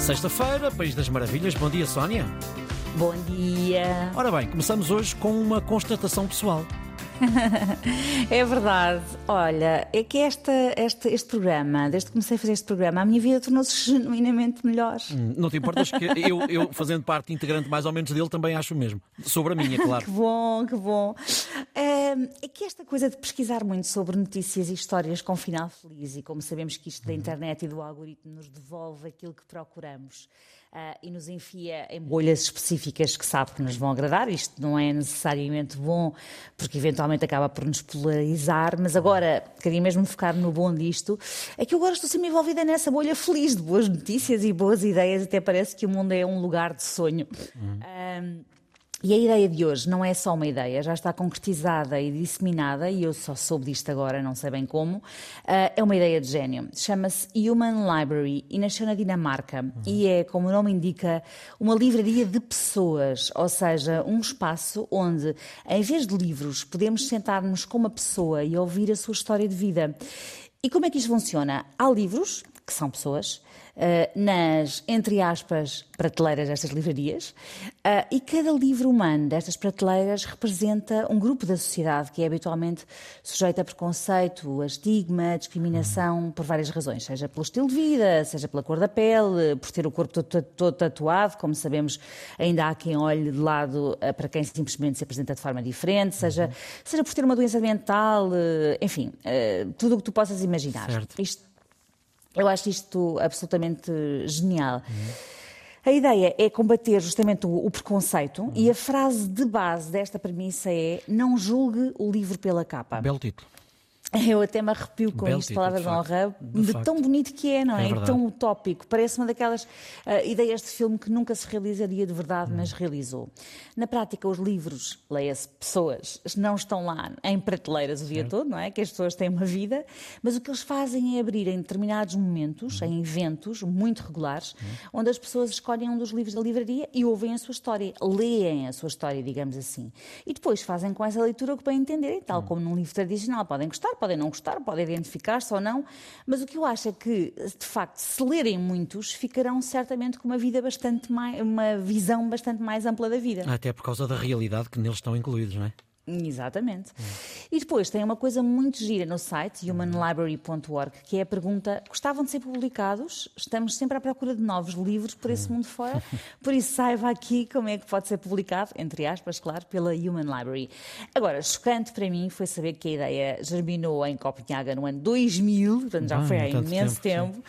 Sexta-feira, País das Maravilhas. Bom dia, Sónia. Bom dia. Ora bem, começamos hoje com uma constatação pessoal. é verdade. Olha, é que esta, este, este programa, desde que comecei a fazer este programa, a minha vida tornou-se genuinamente melhor. Hum, não te importas que eu, eu, fazendo parte integrante mais ou menos dele, também acho o mesmo. Sobre a minha, claro. que bom, que bom. É, é que esta coisa de pesquisar muito sobre notícias e histórias com final feliz, e como sabemos que isto da internet e do algoritmo nos devolve aquilo que procuramos uh, e nos enfia em bolhas específicas que sabe que nos vão agradar. Isto não é necessariamente bom, porque eventualmente acaba por nos polarizar, mas agora queria mesmo focar no bom disto. É que eu agora estou sempre envolvida nessa bolha feliz de boas notícias e boas ideias, até parece que o mundo é um lugar de sonho. Uhum. E a ideia de hoje não é só uma ideia, já está concretizada e disseminada, e eu só soube disto agora, não sei bem como. Uh, é uma ideia de gênio. Chama-se Human Library e nasceu na Dinamarca. Uhum. E é, como o nome indica, uma livraria de pessoas, ou seja, um espaço onde, em vez de livros, podemos sentar-nos com uma pessoa e ouvir a sua história de vida. E como é que isto funciona? Há livros, que são pessoas, eh, nas, entre aspas, prateleiras destas livrarias, uh, e cada livro humano destas prateleiras representa um grupo da sociedade que é habitualmente sujeito a preconceito, a estigma, a discriminação por várias razões, seja pelo estilo de vida, seja pela cor da pele, por ter o corpo todo, todo tatuado, como sabemos, ainda há quem olhe de lado uh, para quem simplesmente se apresenta de forma diferente, seja, uhum. seja por ter uma doença mental, enfim, tudo o que tu possas imaginar. Certo. Isto eu acho isto absolutamente genial. Uhum. A ideia é combater justamente o, preconceito uhum. e a frase de base desta premissa é não julgue o livro pela capa. Belo título. Eu até me arrepio com isto, palavra de, honra, de, de tão bonito que é, não é? é tão utópico. Parece uma daquelas uh, ideias de filme que nunca se realizaria de verdade, hum. mas realizou. Na prática, os livros, leia-se pessoas, não estão lá em prateleiras o dia certo. todo, não é? Que as pessoas têm uma vida, mas o que eles fazem é abrir em determinados momentos, hum. em eventos muito regulares, hum. onde as pessoas escolhem um dos livros da livraria e ouvem a sua história, leem a sua história, digamos assim. E depois fazem com essa leitura o que bem entenderem, tal hum. como num livro tradicional. Podem gostar, podem não gostar, podem identificar-se ou não, mas o que eu acho é que, de facto, se lerem muitos, ficarão certamente com uma vida bastante mais, uma visão bastante mais ampla da vida. Até por causa da realidade que neles estão incluídos, não é? Exatamente. Hum. E depois tem uma coisa muito gira no site, humanlibrary.org, que é a pergunta: gostavam de ser publicados? Estamos sempre à procura de novos livros por esse mundo fora, por isso saiba aqui como é que pode ser publicado, entre aspas, claro, pela Human Library. Agora, chocante para mim foi saber que a ideia germinou em Copenhaga no ano 2000, portanto já foi há imenso tempo, tempo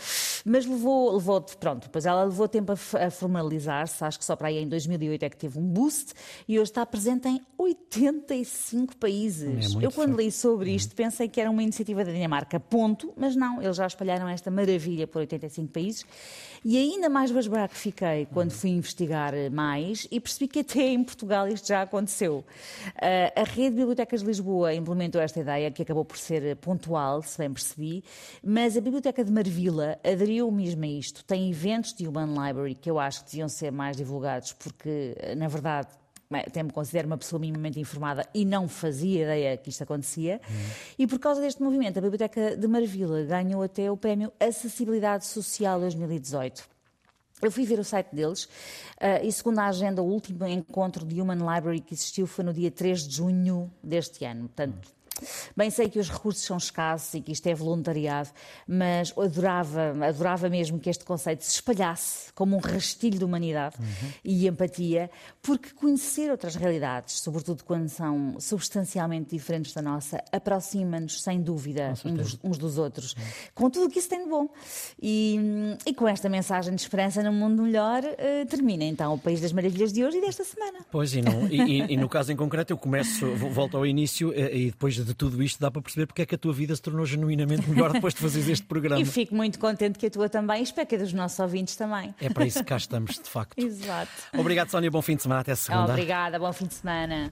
mas levou, levou, pronto, depois ela levou tempo a, a formalizar-se, acho que só para aí em 2008 é que teve um boost, e hoje está presente em 85 cinco países. É eu, quando li sobre uhum. isto, pensei que era uma iniciativa da Dinamarca, ponto, mas não, eles já espalharam esta maravilha por 85 países. E ainda mais basbraco fiquei quando fui investigar mais e percebi que até em Portugal isto já aconteceu. Uh, a Rede de Bibliotecas de Lisboa implementou esta ideia, que acabou por ser pontual, se bem percebi, mas a Biblioteca de Marvila aderiu mesmo a isto. Tem eventos de Human Library que eu acho que deviam ser mais divulgados, porque, na verdade, até me considero uma pessoa minimamente informada e não fazia ideia que isto acontecia. Uhum. E por causa deste movimento, a Biblioteca de Marvila ganhou até o prémio Acessibilidade Social 2018. Eu fui ver o site deles uh, e, segundo a agenda, o último encontro de Human Library que existiu foi no dia 3 de junho deste ano. Portanto, Bem sei que os recursos são escassos e que isto é voluntariado, mas adorava, adorava mesmo que este conceito se espalhasse como um rastilho de humanidade uhum. e empatia, porque conhecer outras realidades, sobretudo quando são substancialmente diferentes da nossa, aproxima-nos, sem dúvida, uns dos, uns dos, outros, uhum. com tudo o que isso tem de bom. E, e, com esta mensagem de esperança num mundo melhor, uh, termina então o País das Maravilhas de hoje e desta semana. Pois, e, não, e, e no caso em concreto, eu começo, volto ao início eh, e depois de tudo isto dá para perceber porque é que a tua vida se tornou genuinamente melhor depois de fazeres este programa. E fico muito contente que a tua também e espero que a dos nossos ouvintes também. É para isso que cá estamos, de facto. Exato. Obrigado, Sónia. Bom fim de semana. Até segunda. Obrigada. Bom fim de semana.